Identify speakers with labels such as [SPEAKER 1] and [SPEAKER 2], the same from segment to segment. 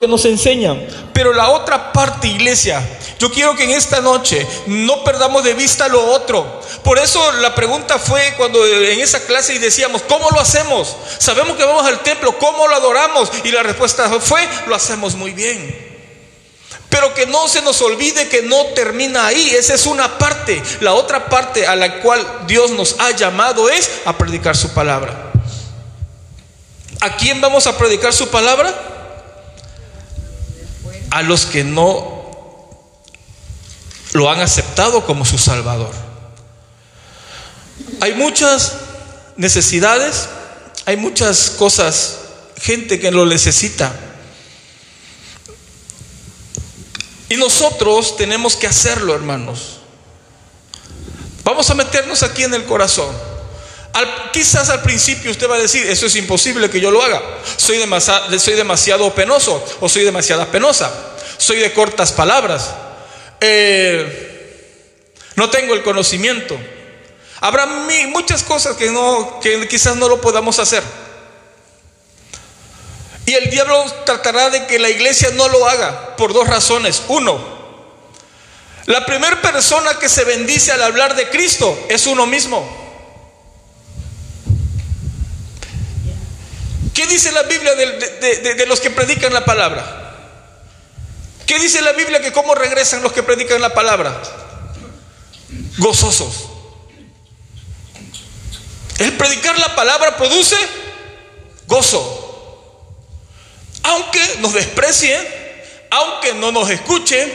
[SPEAKER 1] que nos enseñan. Pero la otra parte, iglesia, yo quiero que en esta noche no perdamos de vista lo otro. Por eso la pregunta fue cuando en esa clase decíamos, ¿cómo lo hacemos? Sabemos que vamos al templo, ¿cómo lo adoramos? Y la respuesta fue, lo hacemos muy bien. Pero que no se nos olvide que no termina ahí. Esa es una parte. La otra parte a la cual Dios nos ha llamado es a predicar su palabra. ¿A quién vamos a predicar su palabra? A los que no lo han aceptado como su Salvador. Hay muchas necesidades, hay muchas cosas, gente que lo necesita. Y nosotros tenemos que hacerlo, hermanos. Vamos a meternos aquí en el corazón. Quizás al principio usted va a decir, eso es imposible que yo lo haga. Soy demasiado, soy demasiado penoso o soy demasiada penosa. Soy de cortas palabras. Eh, no tengo el conocimiento. Habrá muchas cosas que, no, que quizás no lo podamos hacer. Y el diablo tratará de que la iglesia no lo haga por dos razones. Uno, la primera persona que se bendice al hablar de Cristo es uno mismo. ¿Qué dice la Biblia de, los que predican la palabra? ¿Qué dice la Biblia que cómo regresan los que predican la palabra? Gozosos. El predicar la palabra produce gozo. Aunque nos desprecien, aunque no nos escuchen,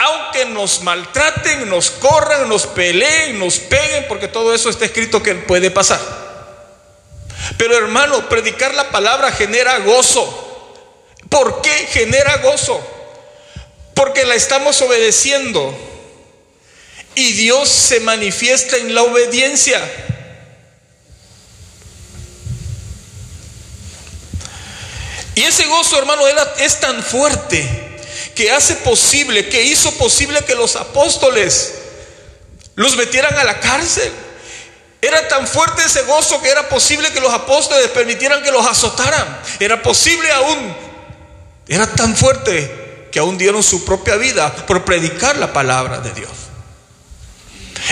[SPEAKER 1] aunque nos maltraten, nos corran, nos peleen, nos peguen, porque todo eso está escrito que puede pasar. Pero hermano, predicar la palabra genera gozo. ¿Por qué genera gozo? Porque la estamos obedeciendo. Y Dios se manifiesta en la obediencia. Y ese gozo, hermano, es tan fuerte que hace posible, que hizo posible que los apóstoles los metieran a la cárcel. Era tan fuerte ese gozo que era posible que los apóstoles permitieran que los azotaran. Era posible aún. Era tan fuerte que aún dieron su propia vida por predicar la palabra de Dios.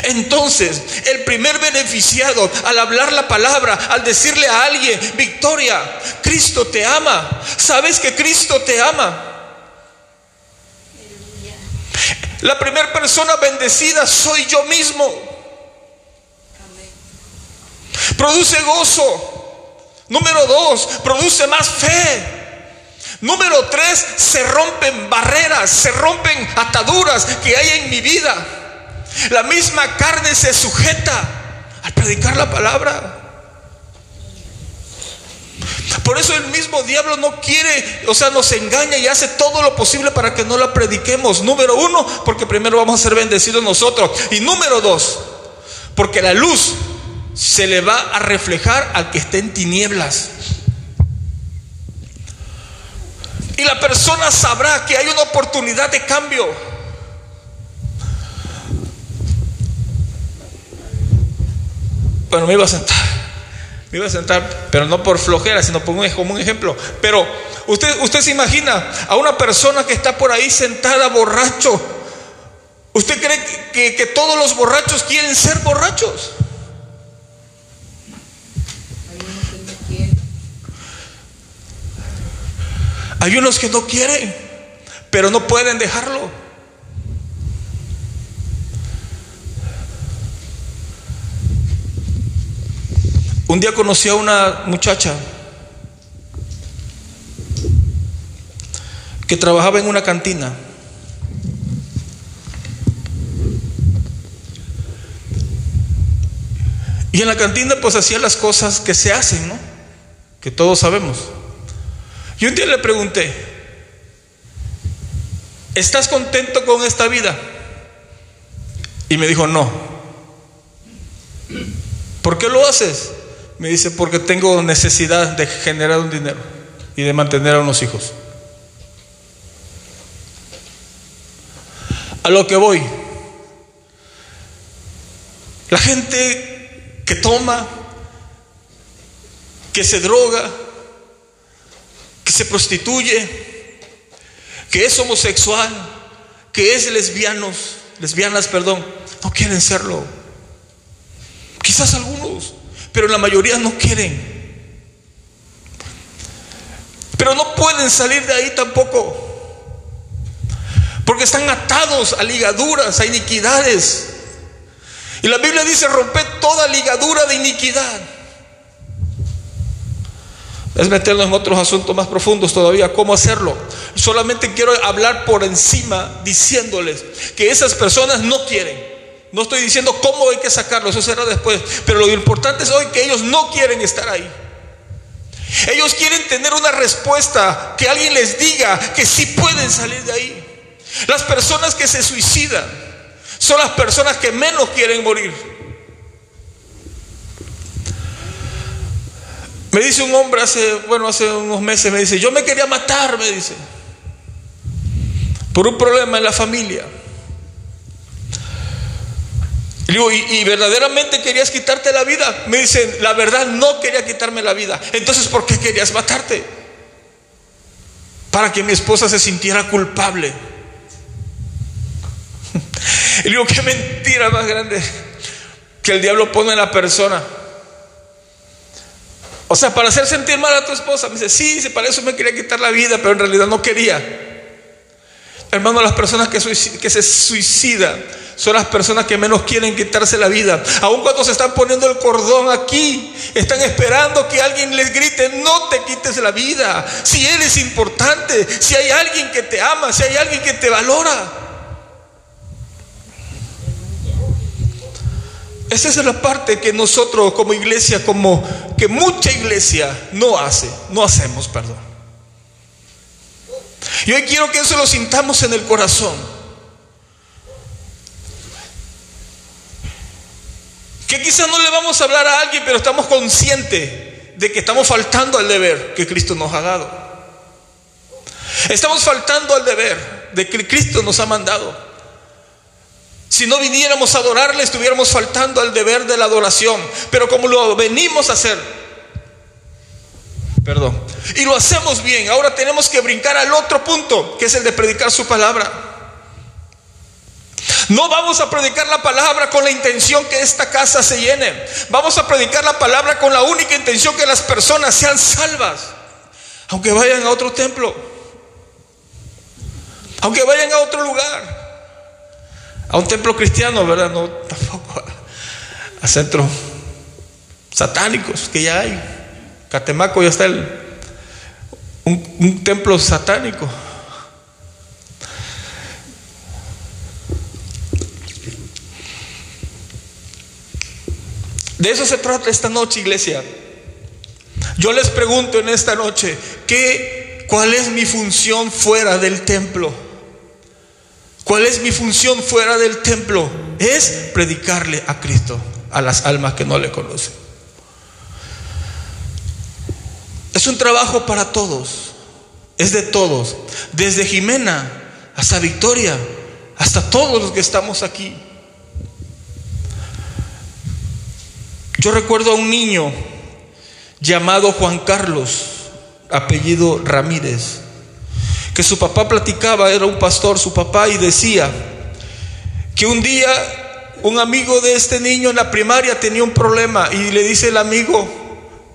[SPEAKER 1] Entonces, el primer beneficiado al hablar la palabra, al decirle a alguien, Victoria, Cristo te ama, sabes que Cristo te ama. La primera persona bendecida soy yo mismo. Produce gozo. Número dos, produce más fe. Número tres, se rompen barreras, se rompen ataduras que hay en mi vida. La misma carne se sujeta al predicar la palabra. Por eso el mismo diablo no quiere, o sea, nos engaña y hace todo lo posible para que no la prediquemos. Número uno, porque primero vamos a ser bendecidos nosotros. Y número dos, porque la luz se le va a reflejar al que esté en tinieblas. Y la persona sabrá que hay una oportunidad de cambio. Bueno, me iba a sentar. Me iba a sentar, pero no por flojera, sino por un, como un ejemplo. Pero usted, usted se imagina a una persona que está por ahí sentada borracho. ¿Usted cree que, que todos los borrachos quieren ser borrachos? Hay unos que no quieren, pero no pueden dejarlo. Un día conocí a una muchacha que trabajaba en una cantina. Y en la cantina pues hacía las cosas que se hacen, ¿no? Que todos sabemos. Y un día le pregunté, ¿estás contento con esta vida? Y me dijo, no. ¿Por qué lo haces? Me dice, porque tengo necesidad de generar un dinero y de mantener a unos hijos. A lo que voy. La gente que toma, que se droga, que se prostituye, que es homosexual, que es lesbianos, lesbianas, perdón, no quieren serlo. Quizás algunos, pero la mayoría no quieren. Pero no pueden salir de ahí tampoco. Porque están atados a ligaduras, a iniquidades. Y la Biblia dice, romper toda ligadura de iniquidad. Es meternos en otros asuntos más profundos todavía, cómo hacerlo. Solamente quiero hablar por encima diciéndoles que esas personas no quieren. No estoy diciendo cómo hay que sacarlo, eso será después. Pero lo importante es hoy que ellos no quieren estar ahí. Ellos quieren tener una respuesta, que alguien les diga que sí pueden salir de ahí. Las personas que se suicidan son las personas que menos quieren morir. Me dice un hombre hace, bueno, hace unos meses, me dice, yo me quería matar, me dice, por un problema en la familia. Y digo, ¿y, verdaderamente querías quitarte la vida? Me dicen, la verdad no quería quitarme la vida. Entonces, ¿por qué querías matarte? Para que mi esposa se sintiera culpable. Y digo, qué mentira más grande que el diablo pone en la persona. O sea, para hacer sentir mal a tu esposa. Me dice, sí, para eso me quería quitar la vida, pero en realidad no quería. Hermano, las personas que, que se suicidan son las personas que menos quieren quitarse la vida. Aun cuando se están poniendo el cordón aquí, están esperando que alguien les grite, no te quites la vida. Si Él es importante, si hay alguien que te ama, si hay alguien que te valora. Esa es la parte que nosotros como iglesia, como que mucha iglesia no hace, no hacemos, perdón. Y hoy quiero que eso lo sintamos en el corazón. Que quizás no le vamos a hablar a alguien, pero estamos conscientes de que estamos faltando al deber que Cristo nos ha dado. Estamos faltando al deber de que Cristo nos ha mandado. Si no viniéramos a adorarle, estuviéramos faltando al deber de la adoración. Pero como lo venimos a hacer, perdón, y lo hacemos bien, ahora tenemos que brincar al otro punto, que es el de predicar su palabra. No vamos a predicar la palabra con la intención que esta casa se llene. Vamos a predicar la palabra con la única intención que las personas sean salvas. Aunque vayan a otro templo. Aunque vayan a otro lugar. A un templo cristiano, ¿verdad? No, tampoco a, centros satánicos que ya hay. Catemaco ya está el, un templo satánico. De eso se trata esta noche, iglesia. Yo les pregunto en esta noche, ¿qué, ¿cuál es mi función fuera del templo? ¿Cuál es mi función fuera del templo? Es predicarle a Cristo a las almas que no le conocen. Es un trabajo para todos, es de todos, desde Jimena hasta Victoria, hasta todos los que estamos aquí. Yo recuerdo a un niño llamado Juan Carlos, apellido Ramírez, que su papá platicaba, era un pastor, su papá, y decía que un día un amigo de este niño en la primaria tenía un problema y le dice el amigo,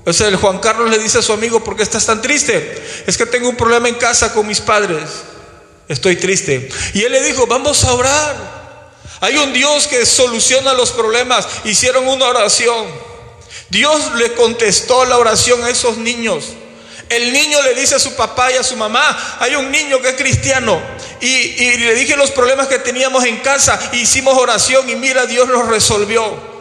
[SPEAKER 1] o sea, el Juan Carlos le dice a su amigo, ¿por qué estás tan triste? Es que tengo un problema en casa con mis padres, estoy triste. Y él le dijo, vamos a orar. Hay un Dios que soluciona los problemas. Hicieron una oración. Dios le contestó la oración a esos niños. El niño le dice a su papá y a su mamá, hay un niño que es cristiano. Y, le dije los problemas que teníamos en casa. Hicimos oración y mira, Dios los resolvió.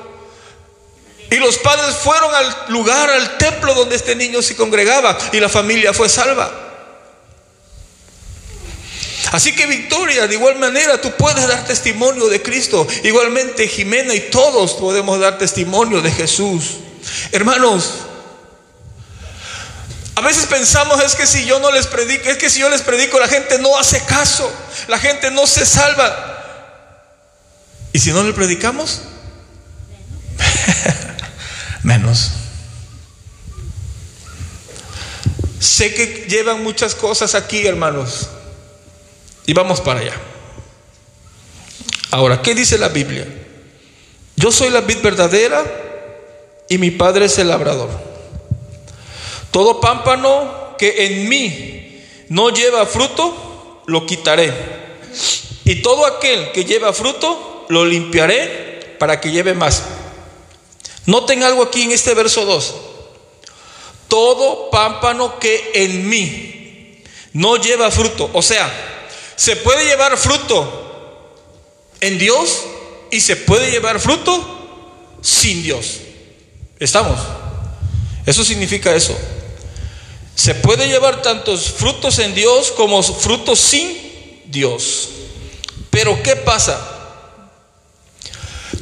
[SPEAKER 1] Y los padres fueron al lugar, al templo donde este niño se congregaba y la familia fue salva. Así que Victoria, de igual manera, tú puedes dar testimonio de Cristo. Igualmente Jimena y todos podemos dar testimonio de Jesús. Hermanos, a veces pensamos es que si yo no les predico, es que si yo les predico la gente no hace caso, la gente no se salva. ¿Y si no le predicamos? Menos. Sé que llevan muchas cosas aquí, hermanos. Y vamos para allá. Ahora, ¿qué dice la Biblia? Yo soy la vid verdadera y mi padre es el labrador. Todo pámpano que en mí no lleva fruto, lo quitaré. Y todo aquel que lleva fruto, lo limpiaré para que lleve más. Noten algo aquí en este verso 2. Todo pámpano que en mí no lleva fruto. O sea, se puede llevar fruto en Dios y se puede llevar fruto sin Dios. ¿Estamos? Eso significa eso. Se puede llevar tantos frutos en Dios como frutos sin Dios. Pero ¿qué pasa?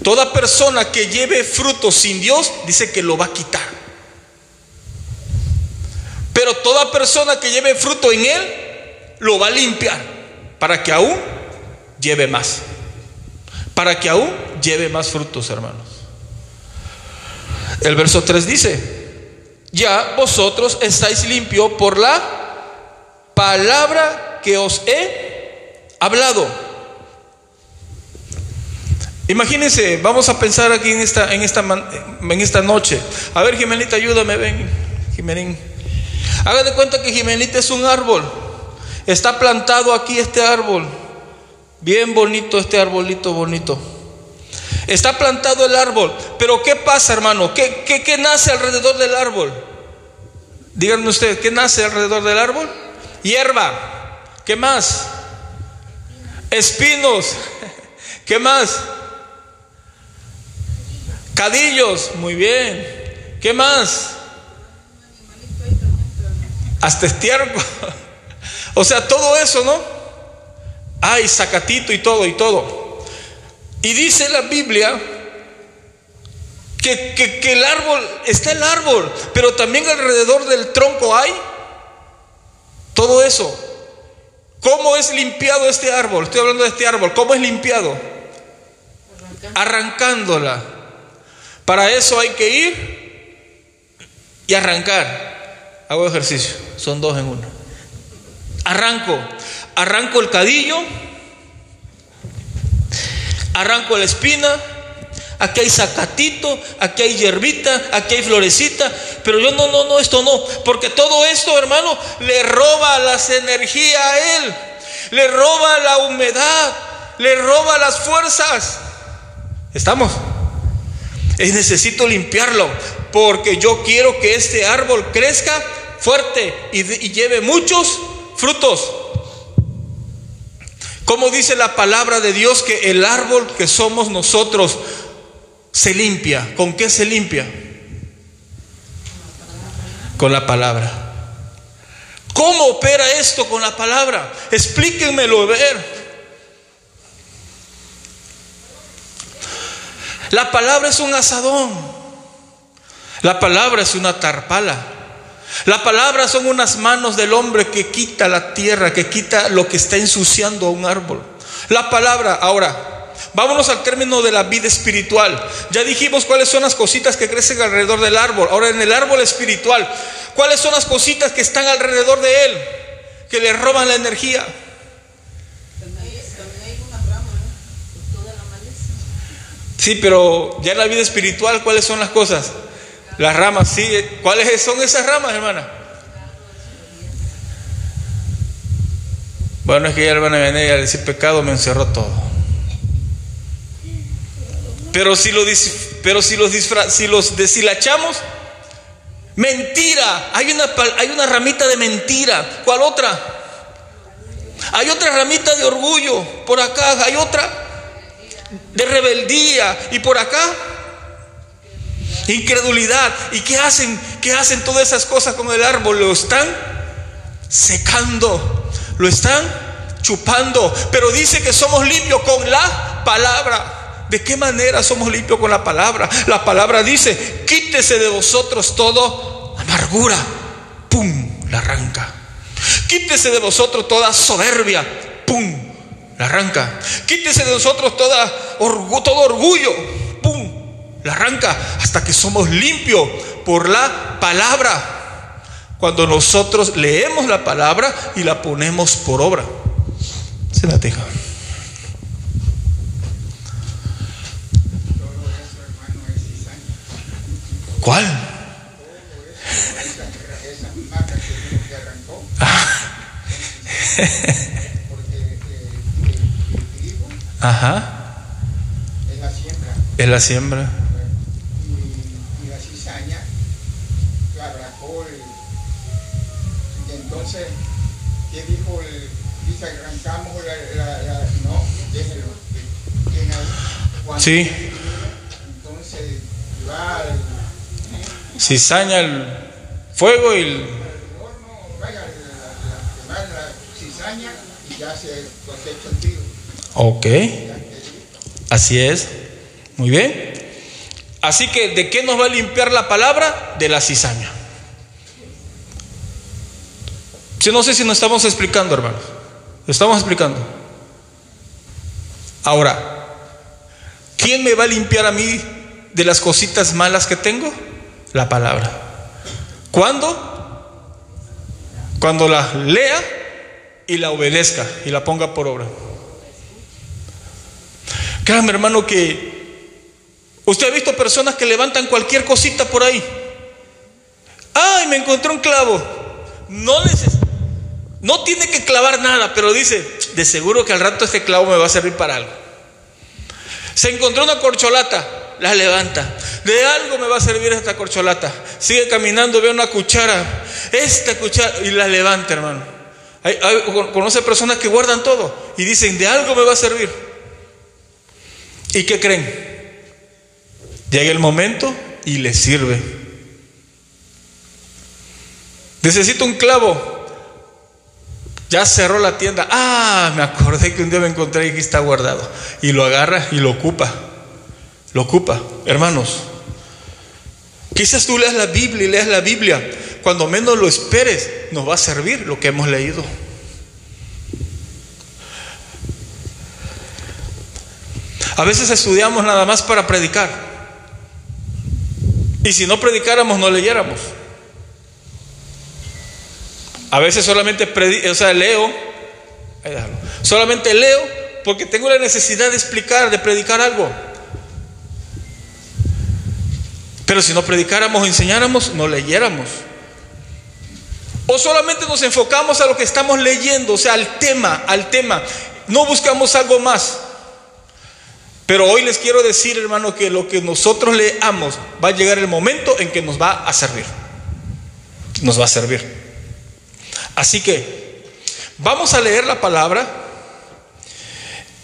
[SPEAKER 1] Toda persona que lleve frutos sin Dios dice que lo va a quitar. Pero toda persona que lleve fruto en Él lo va a limpiar para que aún lleve más. Para que aún lleve más frutos, hermanos. El verso 3 dice, ya vosotros estáis limpios por la palabra que os he hablado. Imagínense, vamos a pensar aquí en esta, en esta, en esta noche. A ver, Jimenita, ayúdame, ven, Jimenín. Haga de cuenta que Jimenita es un árbol. Está plantado aquí este árbol. Bien bonito este arbolito bonito. Está plantado el árbol. Pero ¿qué pasa, hermano? ¿Qué, qué, nace alrededor del árbol? Díganme ustedes, ¿qué nace alrededor del árbol? Hierba. ¿Qué más? Espinos. ¿Qué más? Cadillos. Muy bien. ¿Qué más? Hasta estiércol. O sea, todo eso, ¿no? Hay sacatito y todo y todo. Y dice la Biblia que, que, el árbol, está el árbol, pero también alrededor del tronco hay todo eso. ¿Cómo es limpiado este árbol? Estoy hablando de este árbol. ¿Cómo es limpiado? Arrancándola. Para eso hay que ir y arrancar. Hago ejercicio. Son dos en uno arranco, arranco el cadillo, arranco la espina, aquí hay zacatito, aquí hay hierbita, aquí hay florecita, pero yo no, no, no, esto no, porque todo esto, hermano, le roba las energías a él, le roba la humedad, le roba las fuerzas. ¿Estamos? Es necesito limpiarlo, porque yo quiero que este árbol crezca fuerte y, y lleve muchos frutos. Como dice la palabra de Dios que el árbol que somos nosotros se limpia. ¿Con qué se limpia? Con la palabra. ¿Cómo opera esto con la palabra? Explíquenmelo ver. La palabra es un asadón. La palabra es una tarpala. La palabra son unas manos del hombre que quita la tierra, que quita lo que está ensuciando a un árbol. La palabra, ahora, vámonos al término de la vida espiritual. Ya dijimos cuáles son las cositas que crecen alrededor del árbol. Ahora, en el árbol espiritual, ¿cuáles son las cositas que están alrededor de él, que le roban la energía? Sí, pero ya en la vida espiritual, ¿cuáles son las cosas? Las ramas, sí. ¿Cuáles son esas ramas, hermana? Bueno, es que ya hermana venía y al decir pecado me encerró todo. Pero si, lo, pero si los, si los deshilachamos, mentira. Hay una, hay una ramita de mentira. ¿Cuál otra? Hay otra ramita de orgullo. Por acá hay otra de rebeldía. Y por acá incredulidad. ¿Y qué hacen? ¿Qué hacen todas esas cosas con el árbol? Lo están secando, lo están chupando. Pero dice que somos limpios con la palabra. ¿De qué manera somos limpios con la palabra? La palabra dice, quítese de vosotros todo amargura. ¡Pum! La arranca. Quítese de vosotros toda soberbia. ¡Pum! La arranca. Quítese de vosotros toda, todo orgullo arranca hasta que somos limpios por la palabra. Cuando nosotros leemos la palabra y la ponemos por obra. Se la deja. ¿Cuál? Ajá.
[SPEAKER 2] Es la siembra.
[SPEAKER 1] Es la siembra.
[SPEAKER 2] Dice, arrancamos la, la, la no, déjelo. tiene ahí. Cuando
[SPEAKER 1] Sí.
[SPEAKER 2] Entonces, va al
[SPEAKER 1] Cizaña el fuego y el...
[SPEAKER 2] horno, vaya, la, la, la cizaña y ya se cosecha el trigo.
[SPEAKER 1] Ok. Así es. Muy bien. Así que, ¿de qué nos va a limpiar la palabra? De la cizaña. Yo no sé si nos estamos explicando, hermanos. Lo estamos explicando. Ahora, ¿quién me va a limpiar a mí de las cositas malas que tengo? La palabra. ¿Cuándo? Cuando la lea y la obedezca y la ponga por obra. Créame, hermano, que usted ha visto personas que levantan cualquier cosita por ahí. Ay, me encontré un clavo. No neces- no tiene que clavar nada, pero dice, de seguro que al rato este clavo me va a servir para algo. Se encontró una corcholata, la levanta. De algo me va a servir esta corcholata. Sigue caminando, ve una cuchara, esta cuchara, y la levanta, hermano. Hay- hay- conoce personas que guardan todo y dicen, de algo me va a servir. ¿Y qué creen? Llega el momento y le sirve. Necesito un clavo. Ya cerró la tienda. Ah, me acordé que un día me encontré y aquí está guardado. Y lo agarra y lo ocupa. Lo ocupa. Hermanos, quizás tú leas la Biblia y leas la Biblia. Cuando menos lo esperes, nos va a servir lo que hemos leído. A veces estudiamos nada más para predicar. Y si no predicáramos, no leyéramos. A veces solamente o sea, leo, solamente leo porque tengo la necesidad de explicar, de predicar algo. Pero si no predicáramos enseñáramos, no leyéramos. O solamente nos enfocamos a lo que estamos leyendo, o sea, al tema, al tema. No buscamos algo más. Pero hoy les quiero decir, hermano, que lo que nosotros leamos va a llegar el momento en que nos va a servir. Nos va a servir. Así que vamos a leer la palabra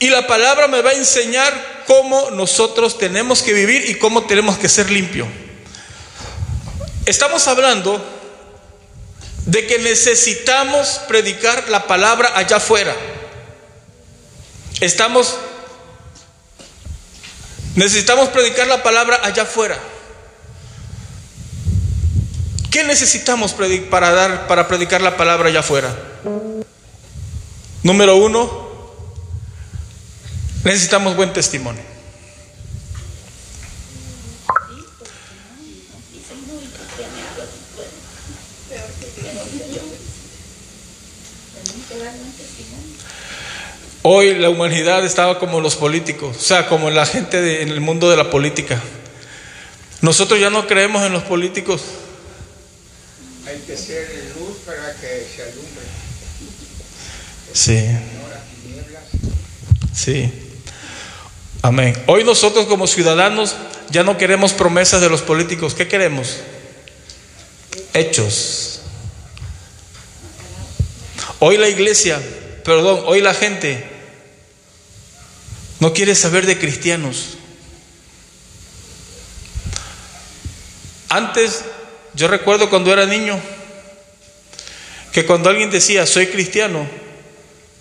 [SPEAKER 1] y la palabra me va a enseñar cómo nosotros tenemos que vivir y cómo tenemos que ser limpio. Estamos hablando de que necesitamos predicar la palabra allá afuera. Estamos necesitamos predicar la palabra allá afuera. ¿Qué necesitamos para dar para predicar la palabra allá afuera? Número uno, necesitamos buen testimonio. Hoy la humanidad estaba como los políticos, o sea, como la gente en el mundo de la política. Nosotros ya no creemos en los políticos.
[SPEAKER 2] Hay que ser luz para que se alumbre.
[SPEAKER 1] Sí, sí. Amén. Hoy nosotros como ciudadanos ya no queremos promesas de los políticos. ¿Qué queremos? Hechos. Hoy la iglesia, perdón, hoy la gente no quiere saber de cristianos. Antes, yo recuerdo cuando era niño, que cuando alguien decía soy cristiano,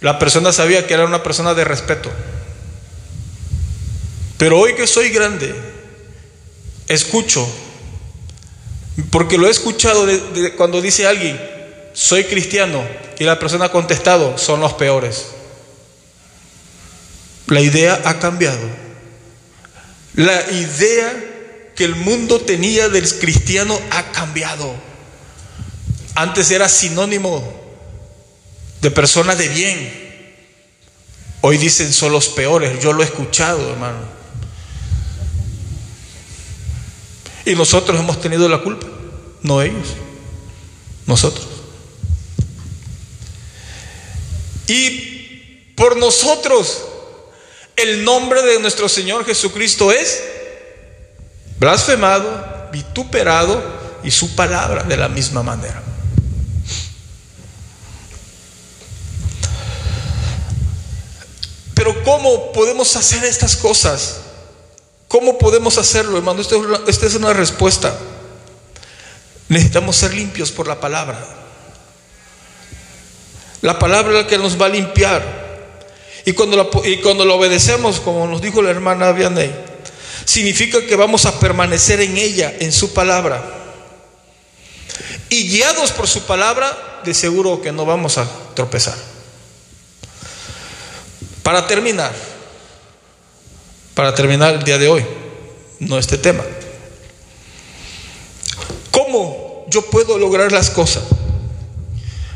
[SPEAKER 1] la persona sabía que era una persona de respeto. Pero hoy que soy grande, escucho, porque lo he escuchado cuando dice alguien, soy cristiano, y la persona ha contestado, son los peores. La idea ha cambiado. La idea que el mundo tenía del cristiano ha cambiado. Antes era sinónimo de persona de bien. Hoy dicen son los peores, yo lo he escuchado, hermano. Y nosotros hemos tenido la culpa, no ellos, nosotros. Y por nosotros el nombre de nuestro Señor Jesucristo es blasfemado, vituperado y su palabra de la misma manera. Pero ¿cómo podemos hacer estas cosas? ¿Cómo podemos hacerlo, hermano? Esta es una respuesta. Necesitamos ser limpios por la palabra. La palabra es la que nos va a limpiar. Y cuando, la, y cuando obedecemos, como nos dijo la hermana Vianney, significa que vamos a permanecer en ella, en su palabra. Y guiados por su palabra, de seguro que no vamos a tropezar. Para terminar, para terminar el día de hoy, no este tema. ¿Cómo yo puedo lograr las cosas?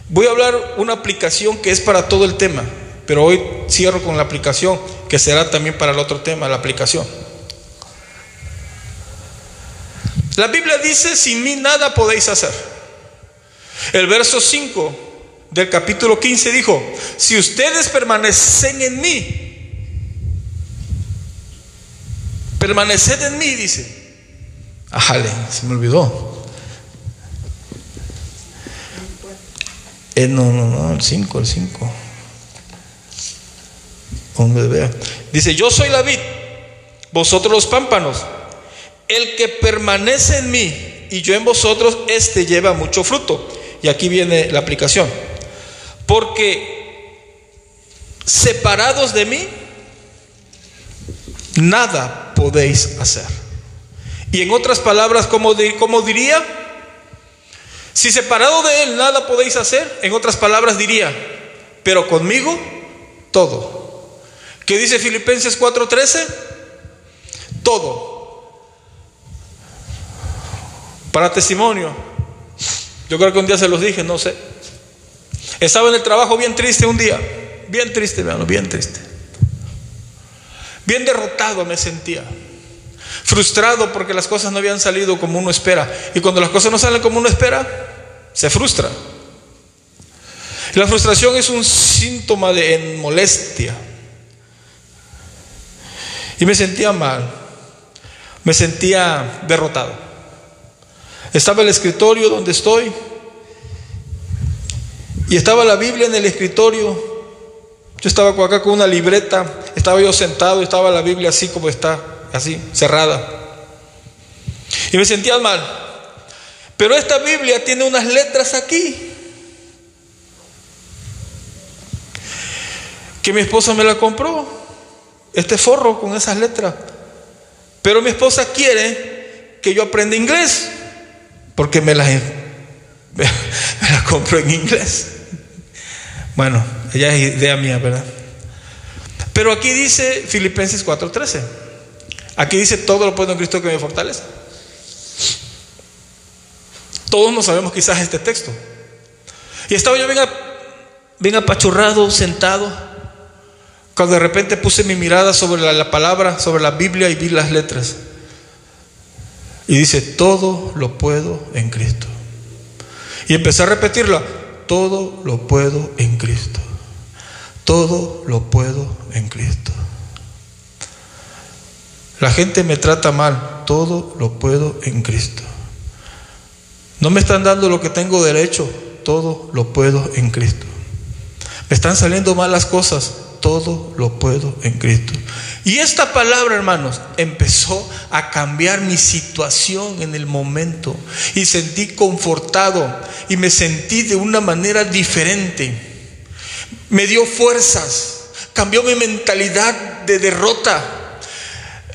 [SPEAKER 1] Voy a hablar una aplicación que es para todo el tema, pero hoy cierro con la aplicación que será también para el otro tema, la aplicación. La Biblia dice, sin mí nada podéis hacer. El verso 5 del capítulo 15 dijo, si ustedes permanecen en mí, permaneced en mí, dice. Ajale, se me olvidó. Eh, no, no, no, el 5, el 5. Dice, yo soy la vid, vosotros los pámpanos. El que permanece en mí y yo en vosotros, este lleva mucho fruto. Y aquí viene la aplicación. Porque separados de mí, nada podéis hacer. Y en otras palabras, como, diría? Si separado de Él nada podéis hacer, en otras palabras diría, pero conmigo todo. ¿Qué dice Filipenses 4:13? Todo. Para testimonio. Yo creo que un día se los dije, no sé. Estaba en el trabajo bien triste un día, bien triste, hermano, bien triste. Bien derrotado me sentía. Frustrado porque las cosas no habían salido como uno espera. Y cuando las cosas no salen como uno espera, se frustra. la frustración es un síntoma de molestia. Y me sentía mal. Me sentía derrotado. Estaba el escritorio donde estoy y estaba la Biblia en el escritorio. Yo estaba acá con una libreta, estaba yo sentado, estaba la Biblia así como está, así, cerrada. Y me sentía mal. Pero esta Biblia tiene unas letras aquí. Que mi esposa me la compró. Este forro con esas letras. Pero mi esposa quiere que yo aprenda inglés. Porque me las, me las compró en inglés. Bueno, ella es idea mía, ¿verdad? Pero aquí dice Filipenses 4:13. Aquí dice todo lo puedo en Cristo que me fortalece. Todos no sabemos quizás este texto. Y estaba yo bien, apachurrado, sentado, cuando de repente puse mi mirada sobre la palabra, sobre la Biblia y vi las letras. Y dice, todo lo puedo en Cristo. Y empecé a repetirla, todo lo puedo en Cristo. Todo lo puedo en Cristo. La gente me trata mal, todo lo puedo en Cristo. No me están dando lo que tengo derecho, todo lo puedo en Cristo. Me están saliendo mal las cosas, todo lo puedo en Cristo. Y esta palabra, hermanos, empezó a cambiar mi situación en el momento. Y sentí confortado y me sentí de una manera diferente. Me dio fuerzas, cambió mi mentalidad de derrota.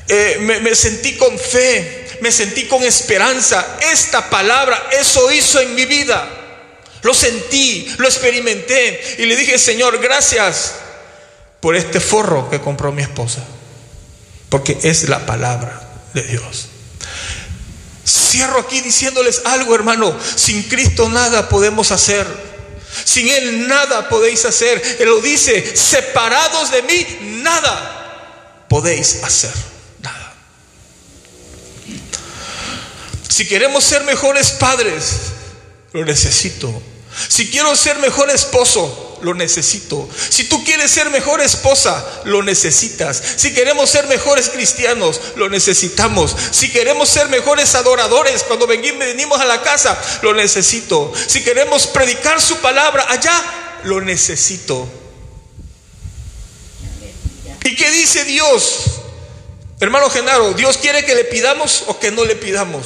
[SPEAKER 1] Eh, me, me sentí con fe, me sentí con esperanza. Esta palabra, eso hizo en mi vida. Lo sentí, lo experimenté y le dije, Señor, gracias por este forro que compró mi esposa, porque es la palabra de Dios. Cierro aquí diciéndoles algo, hermano, sin Cristo nada podemos hacer. Sin Él nada podéis hacer. Él lo dice, separados de mí, nada podéis hacer. Nada. Si queremos ser mejores padres, lo necesito. Si quiero ser mejor esposo, lo necesito. Si tú quieres ser mejor esposa, lo necesitas. Si queremos ser mejores cristianos, lo necesitamos. Si queremos ser mejores adoradores cuando venimos a la casa, lo necesito. Si queremos predicar su palabra allá, lo necesito. ¿Y qué dice Dios? Hermano Genaro, ¿Dios quiere que le pidamos o que no le pidamos?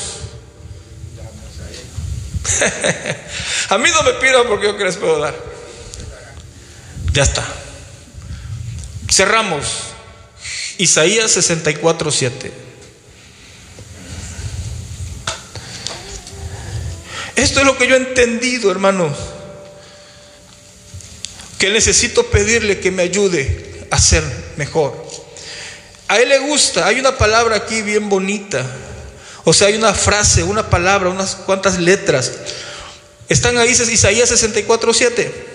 [SPEAKER 1] a mí no me pidan porque yo que les puedo dar. Ya está. Cerramos. Isaías 64, 7. Esto es lo que yo he entendido, hermanos. Que necesito pedirle que me ayude a ser mejor. A él le gusta, hay una palabra aquí bien bonita. O sea, hay una frase, una palabra, unas cuantas letras. Están ahí Isaías 64, 7.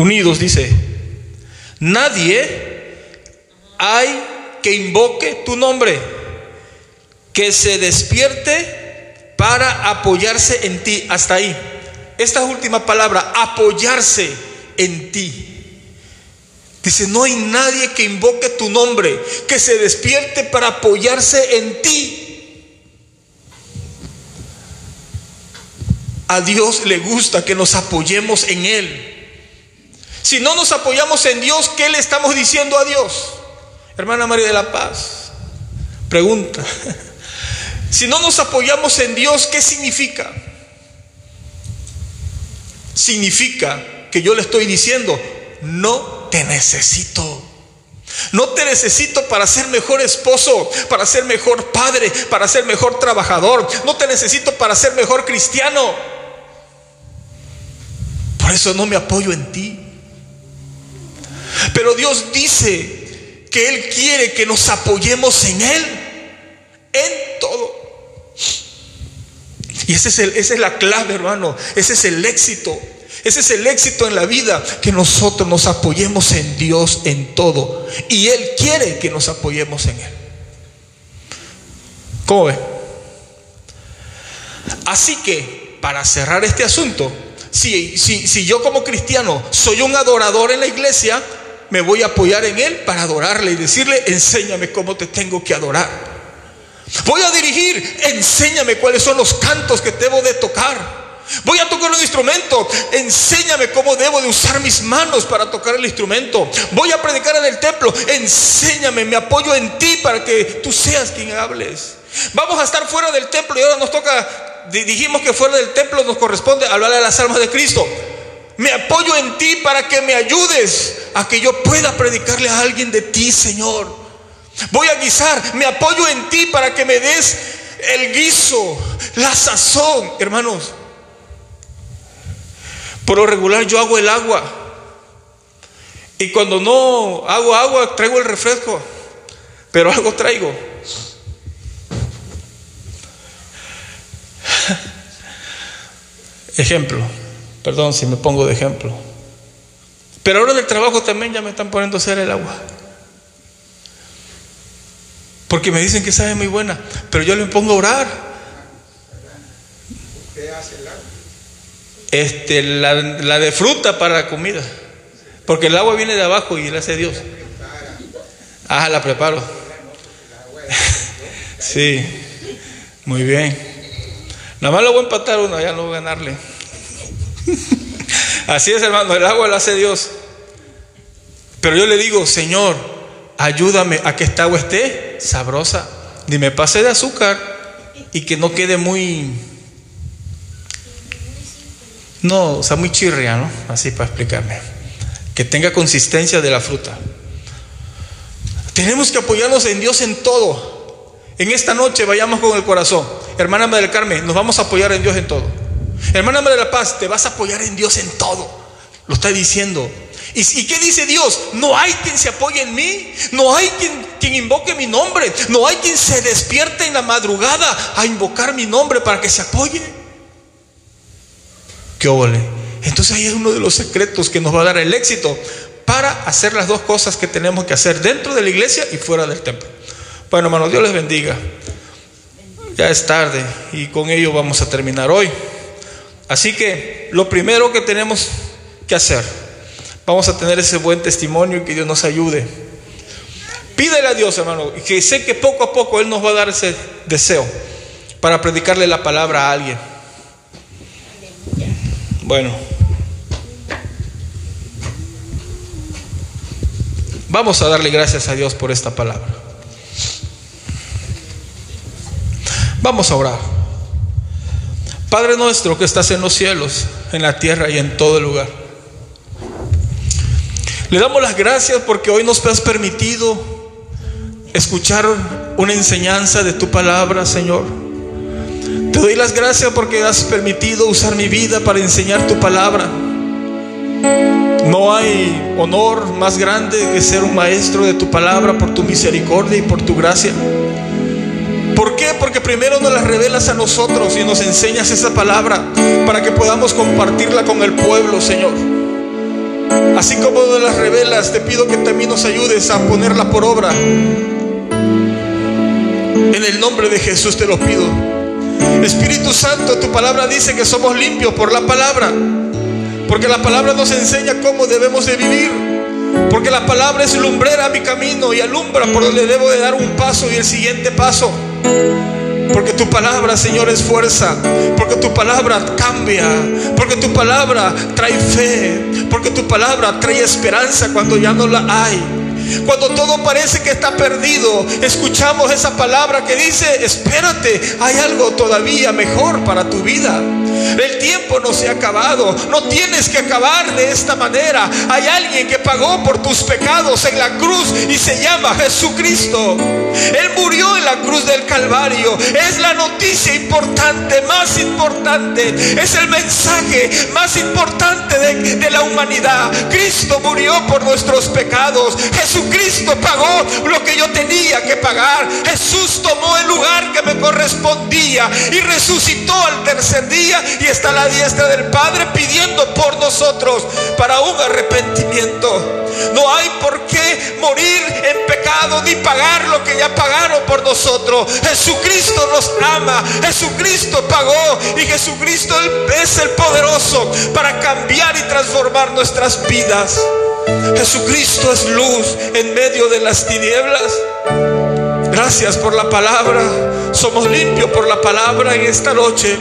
[SPEAKER 1] Unidos, dice, nadie hay que invoque tu nombre, que se despierte para apoyarse en ti. Hasta ahí. Esta última palabra, apoyarse en ti. Dice, no hay nadie que invoque tu nombre, que se despierte para apoyarse en ti. A Dios le gusta que nos apoyemos en Él. Si no nos apoyamos en Dios, ¿qué le estamos diciendo a Dios? Hermana María de la Paz, pregunta. Si no nos apoyamos en Dios, ¿qué significa? Significa que yo le estoy diciendo, no te necesito. No te necesito para ser mejor esposo, para ser mejor padre, para ser mejor trabajador. No te necesito para ser mejor cristiano. Por eso no me apoyo en ti. Pero Dios dice que Él quiere que nos apoyemos en Él, en todo. Y es esa es la clave, hermano. Ese es el éxito. Ese es el éxito en la vida, que nosotros nos apoyemos en Dios en todo. Y Él quiere que nos apoyemos en Él. ¿Cómo ve? Así que, para cerrar este asunto, si yo como cristiano soy un adorador en la iglesia, me voy a apoyar en Él para adorarle y decirle, enséñame cómo te tengo que adorar. Voy a dirigir, enséñame cuáles son los cantos que debo de tocar. Voy a tocar un instrumento, enséñame cómo debo de usar mis manos para tocar el instrumento. Voy a predicar en el templo, enséñame, me apoyo en ti para que tú seas quien hables. Vamos a estar fuera del templo y ahora nos toca, dijimos que fuera del templo nos corresponde hablar de las almas de Cristo. Me apoyo en ti para que me ayudes a que yo pueda predicarle a alguien de ti, Señor. Voy a guisar, me apoyo en ti para que me des el guiso, la sazón, hermanos. Por lo regular yo hago el agua. Y cuando no hago agua, traigo el refresco. Pero algo traigo. Ejemplo. Perdón si me pongo de ejemplo. Pero ahora del trabajo también ya me están poniendo a hacer el agua. Porque me dicen que sabe muy buena, pero yo le pongo a orar. ¿Usted hace el agua? Este, la, la, de fruta para la comida. Porque el agua viene de abajo y la hace Dios. Ah, la preparo. sí, muy bien. Nada más lo voy a empatar uno, ya no voy a ganarle. Así es, hermano, el agua la hace Dios. Pero yo le digo, Señor, ayúdame a que esta agua esté sabrosa. Ni me pase de azúcar y que no quede muy. No, sea, muy chirria, ¿no? Así para explicarme. Que tenga consistencia de la fruta. Tenemos que apoyarnos en Dios en todo. En esta noche vayamos con el corazón. Hermana del Carmen, nos vamos a apoyar en Dios en todo. Hermana de la Paz, te vas a apoyar en Dios en todo. Lo está diciendo. ¿Y, y qué dice Dios? No hay quien se apoye en mí, no hay quien, invoque mi nombre, no hay quien se despierte en la madrugada a invocar mi nombre para que se apoye. ¿Qué ole? Entonces ahí es uno de los secretos que nos va a dar el éxito para hacer las dos cosas que tenemos que hacer dentro de la iglesia y fuera del templo. Bueno, hermanos, Dios les bendiga. Ya es tarde y con ello vamos a terminar hoy. Así que lo primero que tenemos que hacer, vamos a tener ese buen testimonio y que Dios nos ayude. Pídele a Dios, hermano, que sé que poco a poco Él nos va a dar ese deseo para predicarle la palabra a alguien. Bueno, vamos a darle gracias a Dios por esta palabra. Vamos a orar. Padre nuestro que estás en los cielos, en la tierra y en todo lugar. Le damos las gracias porque hoy nos has permitido escuchar una enseñanza de tu palabra, Señor. Te doy las gracias porque has permitido usar mi vida para enseñar tu palabra. No hay honor más grande que ser un maestro de tu palabra por tu misericordia y por tu gracia. ¿Por qué? Porque primero nos la revelas a nosotros y nos enseñas esa palabra para que podamos compartirla con el pueblo, Señor. Así como nos las revelas, te pido que también nos ayudes a ponerla por obra. En el nombre de Jesús te lo pido. Espíritu Santo, tu palabra dice que somos limpios por la palabra. Porque la palabra nos enseña cómo debemos de vivir. Porque la palabra es lumbrera a mi camino y alumbra por donde debo de dar un paso y el siguiente paso. Porque tu palabra, Señor, es fuerza. Porque tu palabra cambia. Porque tu palabra trae fe. Porque tu palabra trae esperanza cuando ya no la hay. Cuando todo parece que está perdido, escuchamos esa palabra que dice, espérate, hay algo todavía mejor para tu vida. El tiempo no se ha acabado. No tienes que acabar de esta manera. Hay alguien que pagó por tus pecados en la cruz y se llama Jesucristo. Él murió en la cruz del Calvario. Es la noticia importante, más importante. Es el mensaje más importante de, la humanidad. Cristo murió por nuestros pecados. Jesucristo pagó lo que yo tenía que pagar. Jesús tomó el lugar que me correspondía y resucitó al tercer día y está a la diestra del Padre pidiendo por nosotros para un arrepentimiento. No hay por qué morir en pecado ni pagar lo que ya pagaron por nosotros. Jesucristo nos ama, Jesucristo pagó y Jesucristo es el poderoso para cambiar y transformar nuestras vidas. Jesucristo es luz en medio de las tinieblas. Gracias por la palabra. Somos limpios por la palabra en esta noche.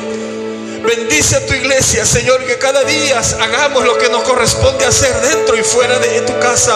[SPEAKER 1] Bendice a tu iglesia, Señor, que cada día hagamos lo que nos corresponde hacer dentro y fuera de tu casa.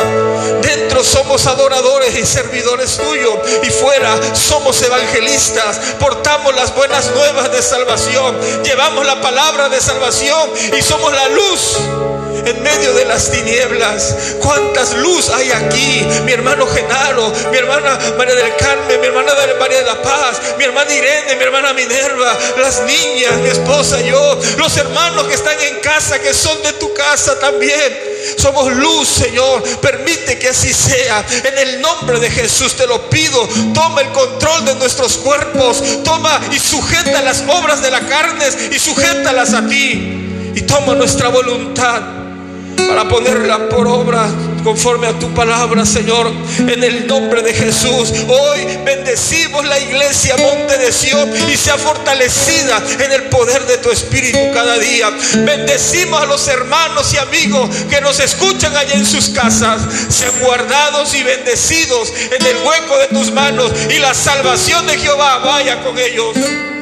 [SPEAKER 1] Dentro somos adoradores y servidores tuyos y fuera somos evangelistas. Portamos las buenas nuevas de salvación. Llevamos la palabra de salvación y somos la luz en medio de las tinieblas. ¿Cuántas luz hay aquí? Mi hermano Genaro, mi hermana María del Carmen, mi hermana María de la Paz, mi hermana Irene, mi hermana Minerva, las niñas, mi esposa, yo, los hermanos que están en casa, que son de tu casa también. Somos luz, Señor. Permite que así sea. En el nombre de Jesús te lo pido. Toma el control de nuestros cuerpos. Toma y sujeta las obras de la carne y sujétalas a ti. Y toma nuestra voluntad para ponerla por obra conforme a tu palabra, Señor, en el nombre de Jesús. Hoy bendecimos la iglesia Monte de Sion y sea fortalecida en el poder de tu Espíritu cada día. Bendecimos a los hermanos y amigos que nos escuchan allá en sus casas. Sean guardados y bendecidos en el hueco de tus manos y la salvación de Jehová vaya con ellos.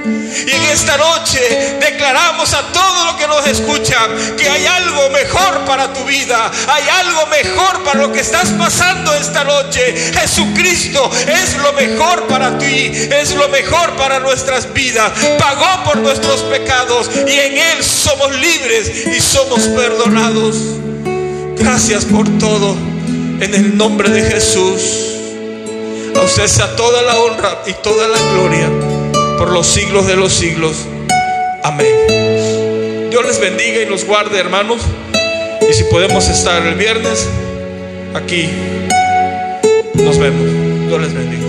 [SPEAKER 1] Y en esta noche declaramos a todos los que nos escuchan que hay algo mejor para tu vida, hay algo mejor para lo que estás pasando esta noche. Jesucristo es lo mejor para ti, es lo mejor para nuestras vidas. Pagó por nuestros pecados y en Él somos libres y somos perdonados. Gracias por todo. En el nombre de Jesús. A toda la honra y toda la gloria por los siglos de los siglos. Amén. Dios les bendiga y los guarde, hermanos. Y si podemos estar el viernes aquí, nos vemos. Dios les bendiga.